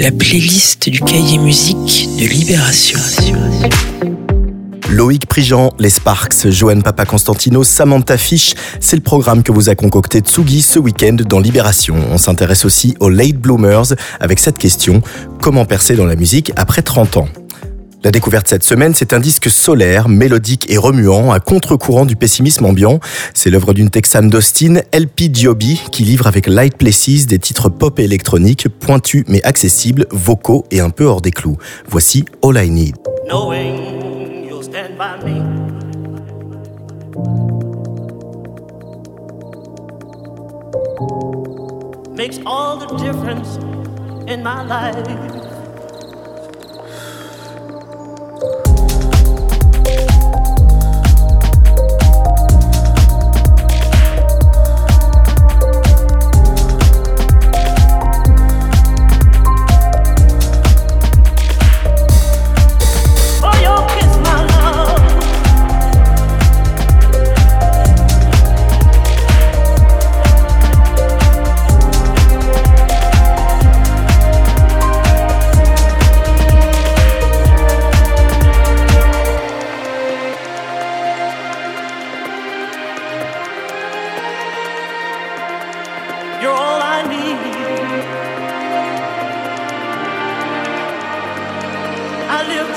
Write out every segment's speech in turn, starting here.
la playlist du cahier musique de Libération. Loïc Prigent, Les Sparks, Joanne Papa Constantino, Samantha Fish, c'est le programme que vous a concocté Tsugi ce week-end dans Libération. On s'intéresse aussi aux late bloomers avec cette question, comment percer dans la musique après 30 ans? La découverte cette semaine, c'est un disque solaire, mélodique et remuant, à contre-courant du pessimisme ambiant. C'est l'œuvre d'une Texane d'Austin, LP Joby, qui livre avec Light Places des titres pop et électroniques, pointus mais accessibles, vocaux et un peu hors des clous. Voici All I Need. Makes all the difference in my life.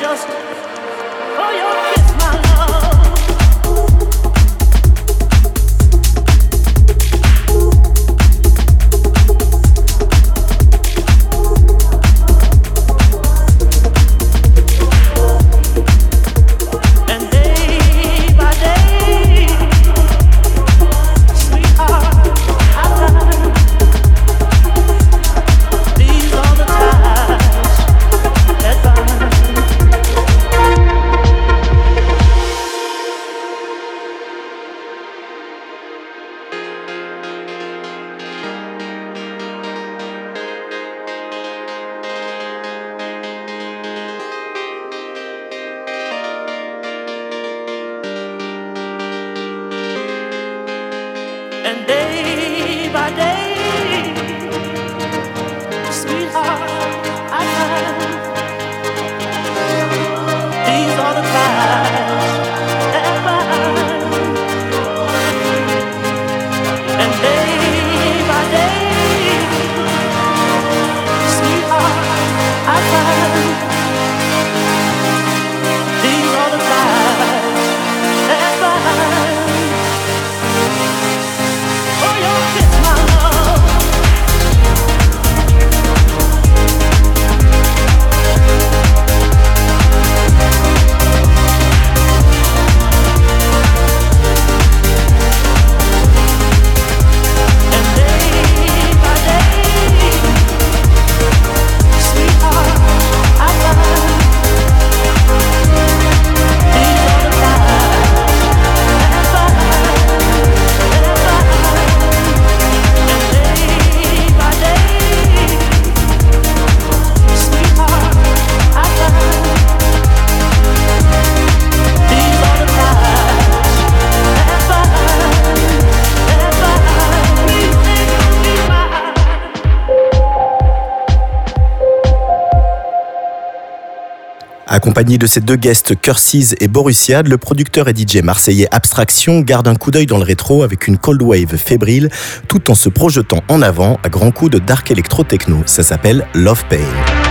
just Accompagné de ses deux guests Curses et Borussiad, le producteur et DJ marseillais Abstraction garde un coup d'œil dans le rétro avec une cold wave fébrile tout en se projetant en avant à grands coups de dark electro techno. Ça s'appelle Love Pain.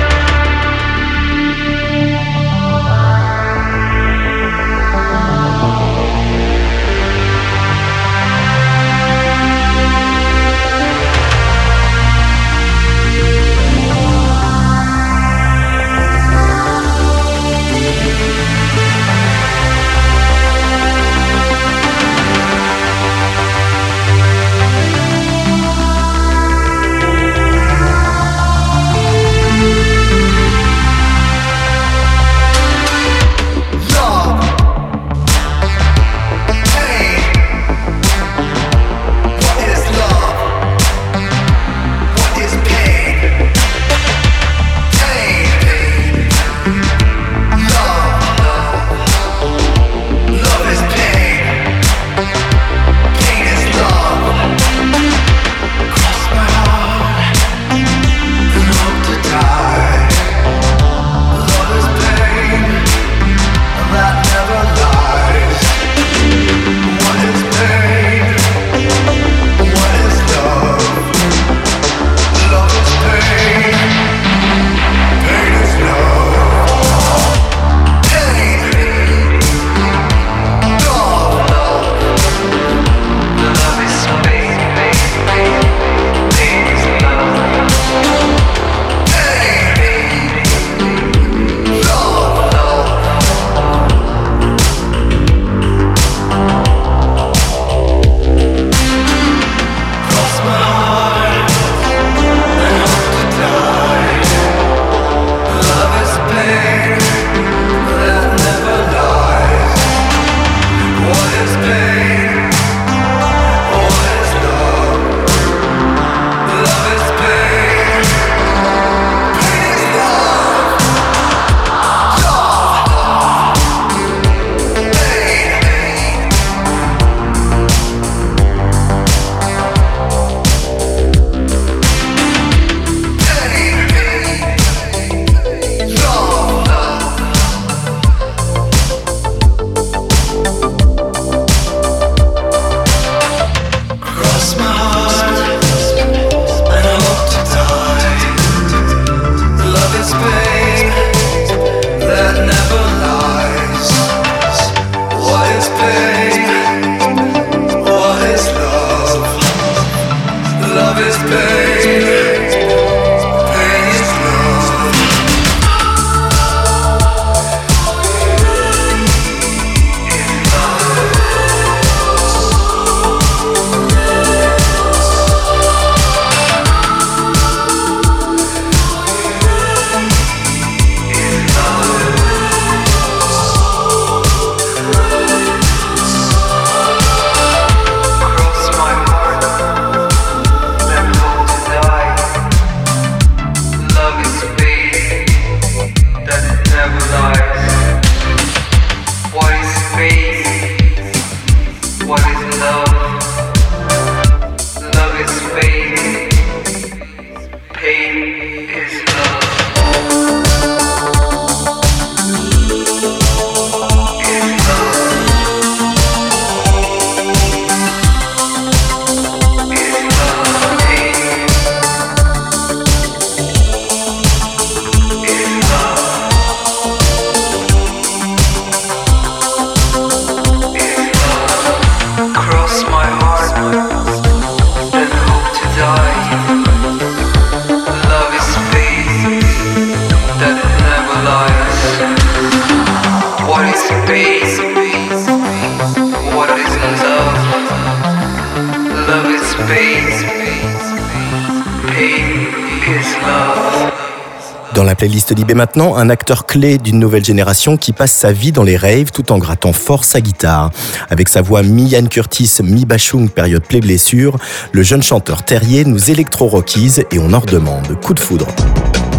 Playlist Libé maintenant, un acteur clé d'une nouvelle génération qui passe sa vie dans les raves tout en grattant fort sa guitare. Avec sa voix mi-Yann Curtis, mi-Bachung, période play-blessure, le jeune chanteur Terrier nous électro-rockies et on en redemande. Coup de foudre.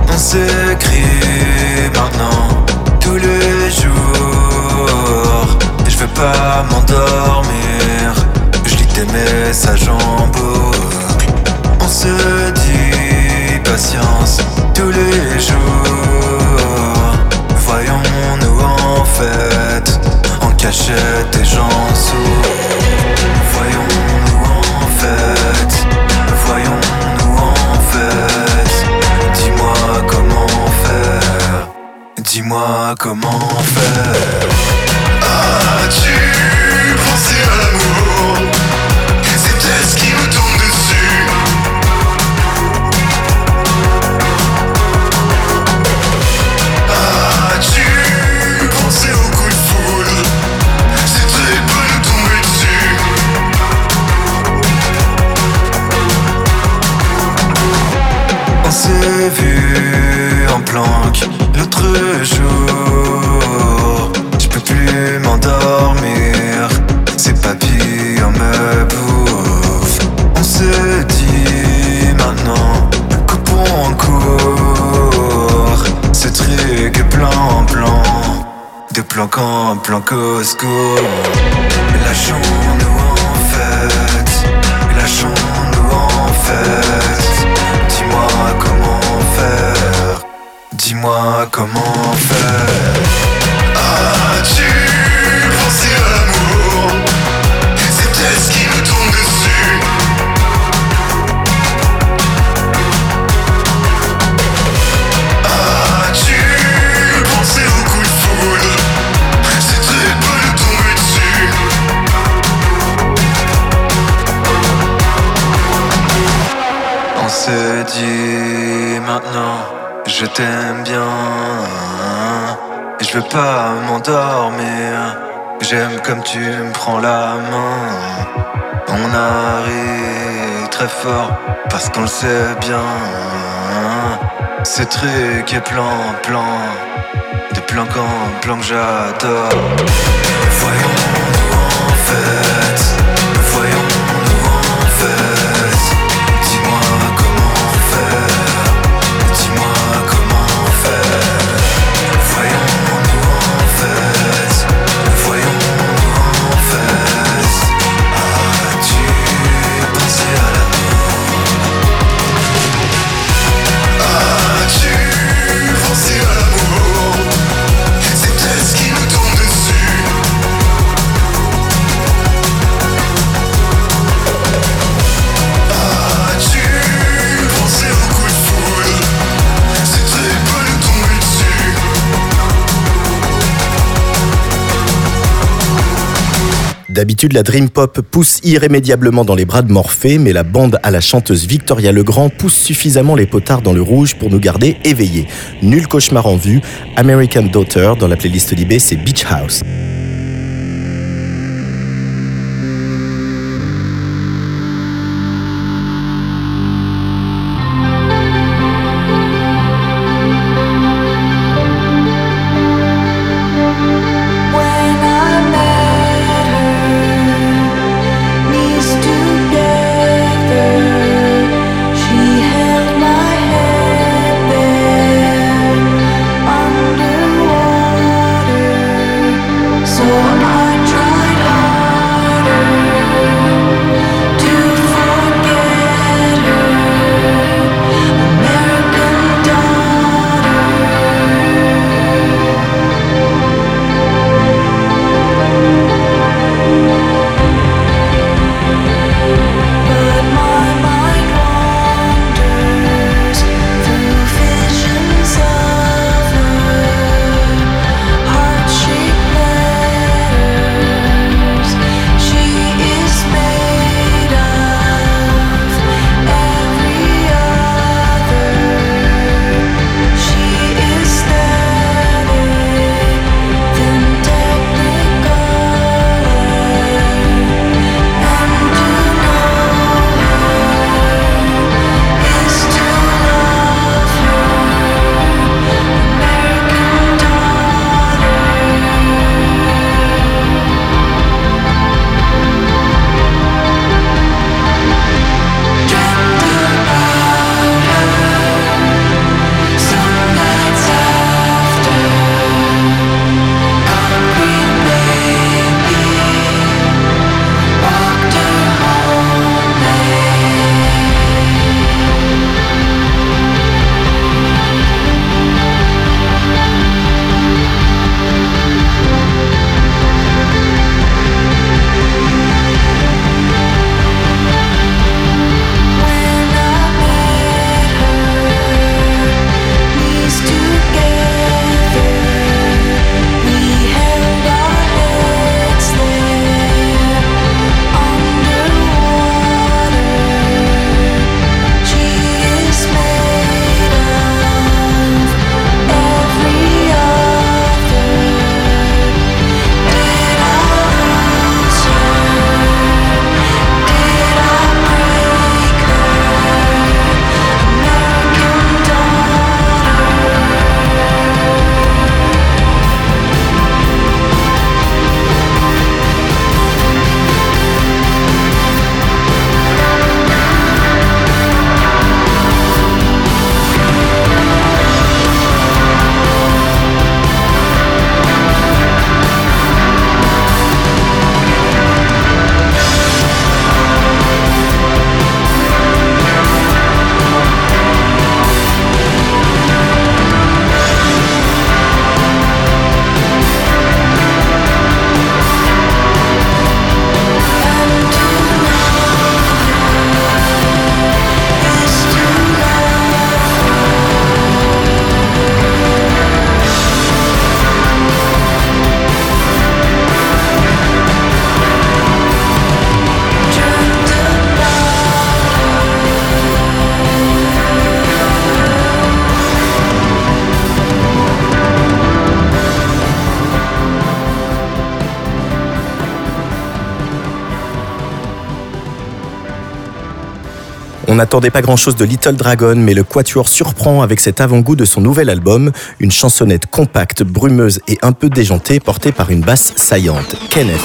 On maintenant. Et je veux pas m'endormir. Je lis tes messages en boucle. On se dit tous les jours. Voyons-nous en fait, en cachette et gens sous. Voyons-nous en fait, voyons-nous en fait. Dis-moi comment faire, dis-moi comment faire. As-tu pensé à l'amour vu en planque l'autre jour. Je peux plus m'endormir, ces papillons me bouffent. On se dit maintenant, coupons en cours. Ce truc est plan plan, de plan en plan Cosco. Lâchons-nous en fait, lâchons-nous en fait. Dis-moi comment faire. As-tu pensé à l'amour peut-être ce qui nous tombe dessus. As-tu pensé au coup de foudre très peu nous tomber dessus. On se dit maintenant, je t'aime bien. Je veux pas m'endormir. J'aime comme tu me prends la main. On arrive très fort parce qu'on le sait bien. Ce truc est plan, plan. De plan en plan que j'adore. Voyons-nous en. D'habitude, la Dream Pop pousse irrémédiablement dans les bras de Morphée, mais la bande à la chanteuse Victoria Legrand pousse suffisamment les potards dans le rouge pour nous garder éveillés. Nul cauchemar en vue, American Daughter dans la playlist Libé, c'est Beach House. On n'attendait pas grand-chose de Little Dragon, mais le Quatuor surprend avec cet avant-goût de son nouvel album, une chansonnette compacte, brumeuse et un peu déjantée portée par une basse saillante. Kenneth.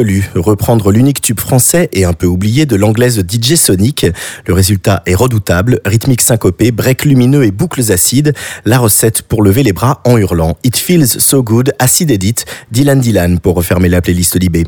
reprendre l'unique tube français et un peu oublié de l'anglaise DJ Sonic. Le résultat est redoutable, rythmique syncopée, break lumineux et boucles acides. La recette pour lever les bras en hurlant. It feels so good, acid edit, Dylan Dylan pour refermer la playlist Libé.